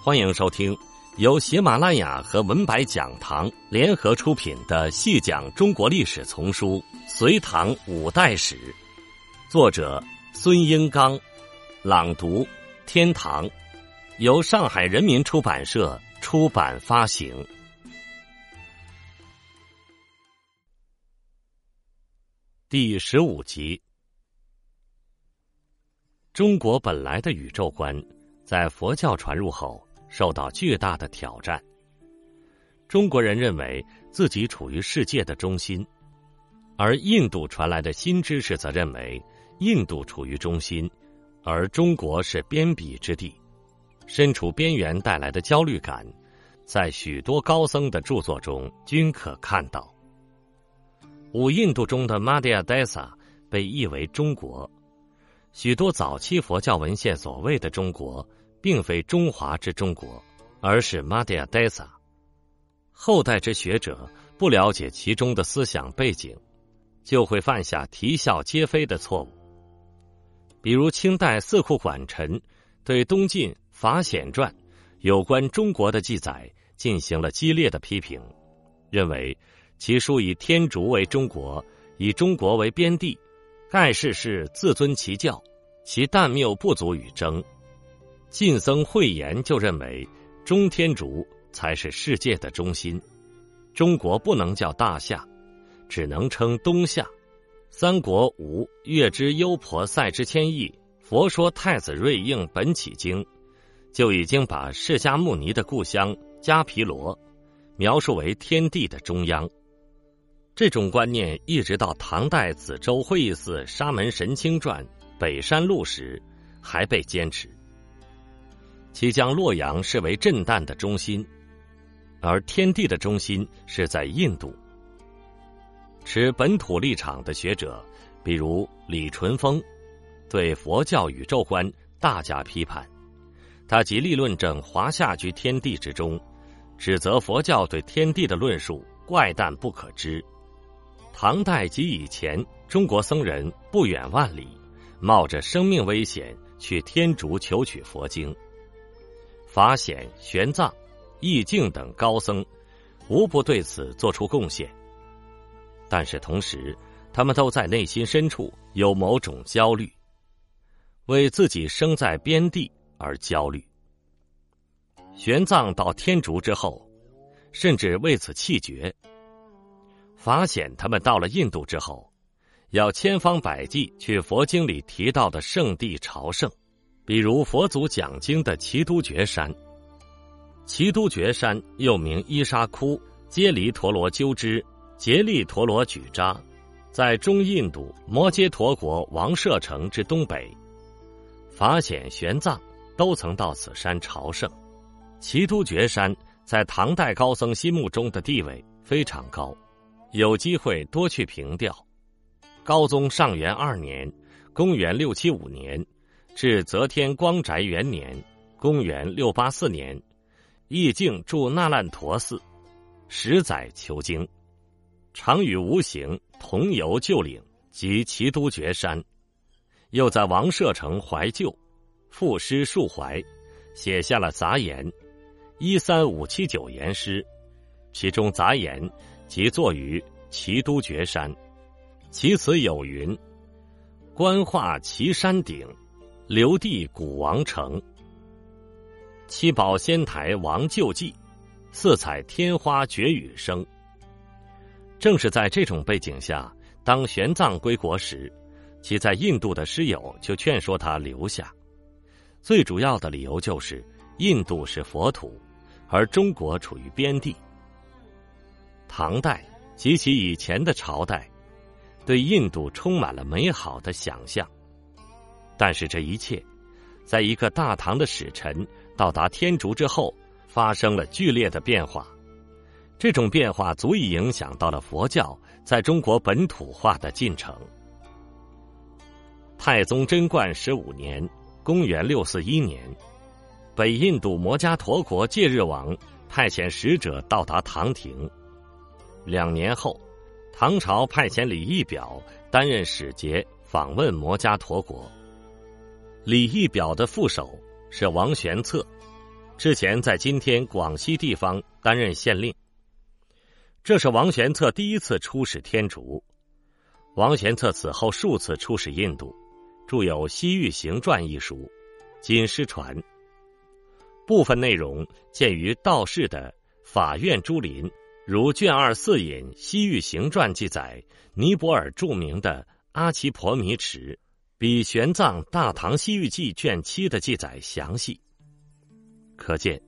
欢迎收听由喜马拉雅和文白讲堂联合出品的细讲中国历史丛书《隋唐五代史》，作者孙英刚，朗读天堂，由上海人民出版社出版发行。第十五集，中国本来的宇宙观，在佛教传入后。受到巨大的挑战。中国人认为自己处于世界的中心，而印度传来的新知识则认为印度处于中心，而中国是边鄙之地。身处边缘带来的焦虑感，在许多高僧的著作中均可看到。五印度中的 Madhya Desa 被译为中国，许多早期佛教文献所谓的中国。并非中华之中国，而是 Madhya Desa。后代之学者不了解其中的思想背景，就会犯下啼笑皆非的错误。比如清代四库馆臣对东晋法显传有关中国的记载进行了激烈的批评，认为其书以天竺为中国，以中国为边地，盖世是自尊其教，其但谬不足与争。晋僧慧言就认为，中天竺才是世界的中心，中国不能叫大夏，只能称东夏。三国吴越之幽婆塞之迁邑，佛说太子瑞应本起经，就已经把释迦牟尼的故乡迦毗罗描述为天地的中央。这种观念一直到唐代子州会议寺沙门神清传北山录时，还被坚持。其将洛阳视为震旦的中心，而天地的中心是在印度。持本土立场的学者，比如李淳风，对佛教宇宙观大加批判。他极力论证华夏居天地之中，指责佛教对天地的论述怪诞不可知。唐代及以前，中国僧人不远万里，冒着生命危险去天竺求取佛经。法显、玄奘、义净等高僧，无不对此做出贡献。但是同时，他们都在内心深处有某种焦虑，为自己生在边地而焦虑。玄奘到天竺之后，甚至为此气绝。法显他们到了印度之后，要千方百计去佛经里提到的圣地朝圣。比如佛祖讲经的奇都觉山，奇都觉山又名伊沙窟、揭离陀罗鸠支、杰利陀罗举扎，在中印度摩揭陀国王舍城之东北。法显、玄奘都曾到此山朝圣。奇都觉山在唐代高僧心目中的地位非常高，有机会多去凭吊。高宗上元二年（公元六七五年）。至则天光宅元年（公元六八四年），义净住那烂陀寺，十载求经，常与无形同游旧岭及齐都觉山，又在王舍城怀旧，赋诗述怀，写下了杂言，一三五七九言诗，其中杂言即作于齐都觉山，其词有云：“观画岐山顶。”留地古王城，七宝仙台王救济，四彩天花绝雨声。正是在这种背景下，当玄奘归国时，其在印度的师友就劝说他留下。最主要的理由就是，印度是佛土，而中国处于边地。唐代及其以前的朝代，对印度充满了美好的想象。但是这一切，在一个大唐的使臣到达天竺之后，发生了剧烈的变化。这种变化足以影响到了佛教在中国本土化的进程。太宗贞观十五年（公元六四一年），北印度摩伽陀国戒日王派遣使者到达唐廷。两年后，唐朝派遣李义表担任使节，访问摩伽陀国。李义表的副手是王玄策，之前在今天广西地方担任县令。这是王玄策第一次出使天竺。王玄策此后数次出使印度，著有《西域行传》一书，今失传。部分内容见于道士的《法院珠林》，如卷二四引《西域行传》记载，尼泊尔著名的阿奇婆弥池，比玄奘《大唐西域记》卷七的记载详细。可见，《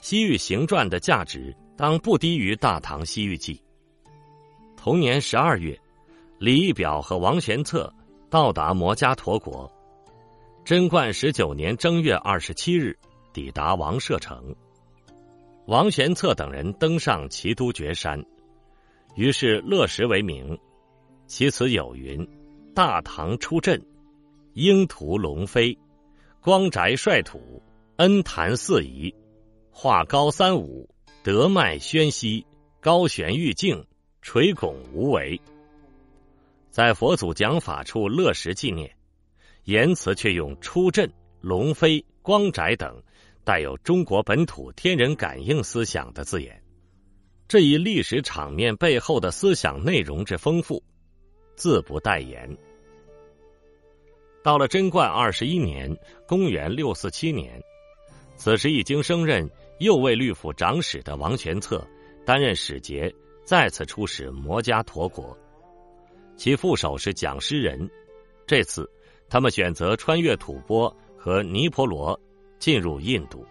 西域行传》的价值当不低于《大唐西域记》。同年十二月，李义表和王玄策到达摩伽陀国。贞观十九年正月二十七日。抵达王舍城，王玄策等人登上齐都绝山，于是乐石为名。其词有云：“大唐出阵，鹰图龙飞，光宅率土，恩坛四夷，画高三五，德迈宣熙，高悬玉镜，垂拱无为。”在佛祖讲法处乐石纪念，言辞却用出阵、龙飞、光宅等。带有中国本土天人感应思想的字眼，这一历史场面背后的思想内容之丰富，自不待言。到了贞观二十一年（公元六四七年），此时已经升任右卫律府长史的王玄策担任使节，再次出使摩伽陀国，其副手是蒋师仁。这次，他们选择穿越吐蕃和尼泊罗。进入印度，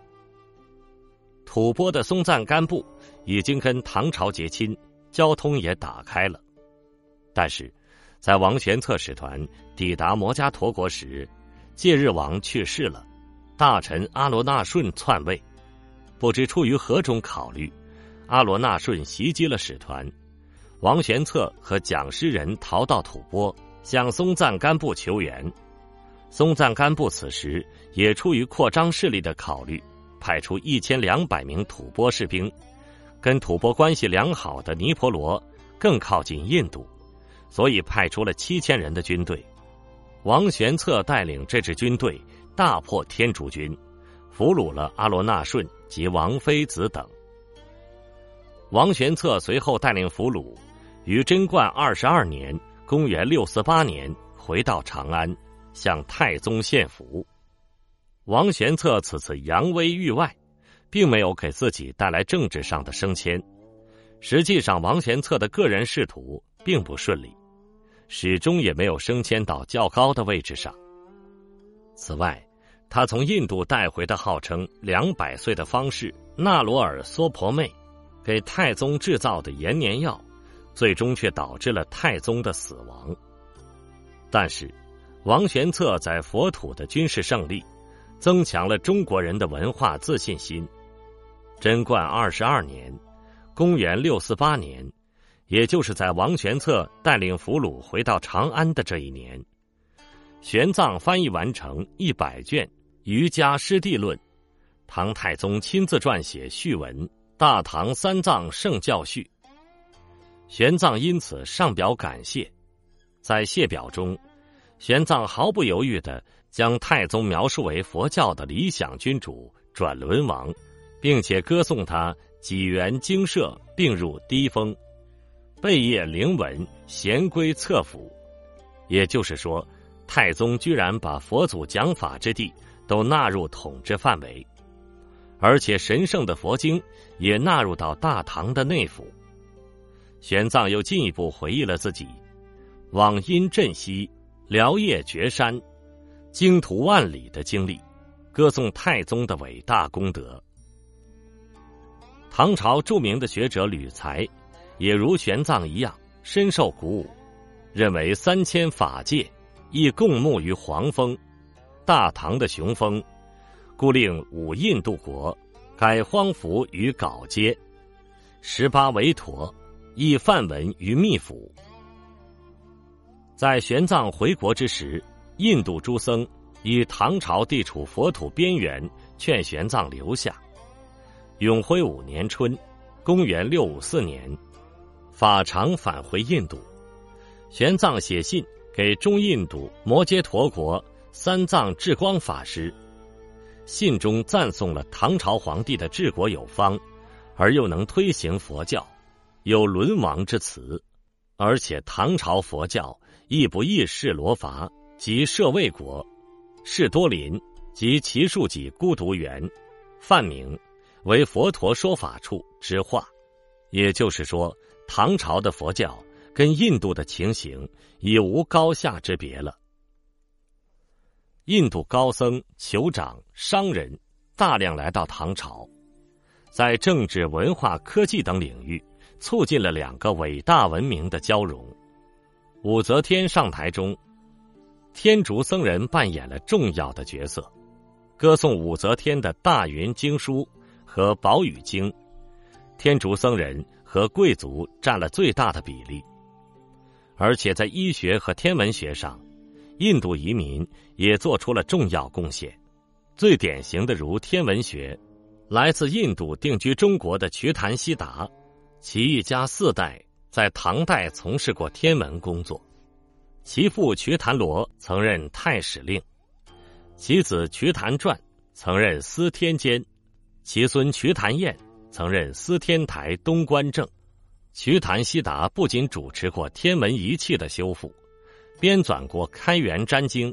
吐蕃的松赞干布已经跟唐朝结亲，交通也打开了。但是，在王玄策使团抵达摩伽陀国时，戒日王去世了，大臣阿罗那顺篡位。不知出于何种考虑，阿罗那顺袭击了使团，王玄策和蒋师人逃到吐蕃，向松赞干布求援。松赞干布此时也出于扩张势力的考虑，派出一千两百名吐蕃士兵，跟吐蕃关系良好的尼泊罗更靠近印度，所以派出了七千人的军队。王玄策带领这支军队大破天竺军，俘虏了阿罗那顺及王妃子等。王玄策随后带领俘虏，于贞观二十二年（公元六四八年）回到长安。向太宗献俘，王玄策此次扬威域外，并没有给自己带来政治上的升迁。实际上，王玄策的个人仕途并不顺利，始终也没有升迁到较高的位置上。此外，他从印度带回的号称两百岁的方士纳罗尔娑婆妹，给太宗制造的延年药，最终却导致了太宗的死亡。但是。王玄策在佛土的军事胜利，增强了中国人的文化自信心。贞观二十二年（公元六四八年），也就是在王玄策带领俘虏回到长安的这一年，玄奘翻译完成一百卷《瑜伽师地论》，唐太宗亲自撰写序文《大唐三藏圣教序》。玄奘因此上表感谢，在谢表中。玄奘毫不犹豫的将太宗描述为佛教的理想君主、转轮王，并且歌颂他几元精舍并入低峰，贝叶灵文，贤归侧府。也就是说，太宗居然把佛祖讲法之地都纳入统治范围，而且神圣的佛经也纳入到大唐的内府。玄奘又进一步回忆了自己往因镇西。辽叶绝山，经途万里的经历，歌颂太宗的伟大功德。唐朝著名的学者吕才，也如玄奘一样深受鼓舞，认为三千法界亦共沐于黄风，大唐的雄风，故令五印度国改荒服于稿阶，十八韦陀亦梵文于密府。在玄奘回国之时，印度诸僧以唐朝地处佛土边缘，劝玄奘留下。永徽五年春，公元六五四年，法常返回印度，玄奘写信给中印度摩揭陀国三藏智光法师，信中赞颂了唐朝皇帝的治国有方，而又能推行佛教，有沦亡之词。而且唐朝佛教亦不易释罗伐及舍卫国、释多林及其数己孤独园，梵名为佛陀说法处之化。也就是说，唐朝的佛教跟印度的情形已无高下之别了。印度高僧、酋长、商人大量来到唐朝，在政治、文化、科技等领域促进了两个伟大文明的交融。武则天上台中，天竺僧人扮演了重要的角色，歌颂武则天的大云经书和宝雨经。天竺僧人和贵族占了最大的比例，而且在医学和天文学上。印度移民也做出了重要贡献，最典型的如天文学，来自印度定居中国的瞿昙悉达，其一家四代在唐代从事过天文工作，其父瞿昙罗曾任太史令，其子瞿昙传曾任司天监，其孙瞿昙彦曾任司天台东观正。瞿昙悉达不仅主持过天文仪器的修复。编纂过《开元占经》，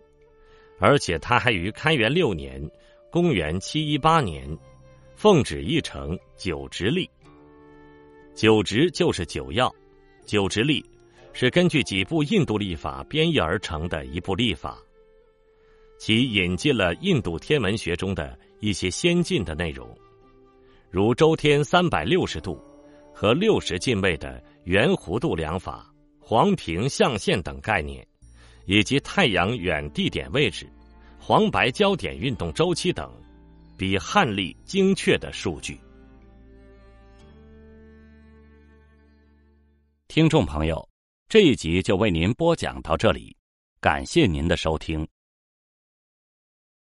而且他还于开元六年（公元七一八年）奉旨译成《九直历》。九直就是九曜，九直历是根据几部印度历法编译而成的一部历法，其引进了印度天文学中的一些先进的内容，如周天三百六十度和六十进位的圆弧度量法、黄平象限等概念。以及太阳远地点位置、黄白焦点运动周期等，比汉历精确的数据。听众朋友，这一集就为您播讲到这里，感谢您的收听。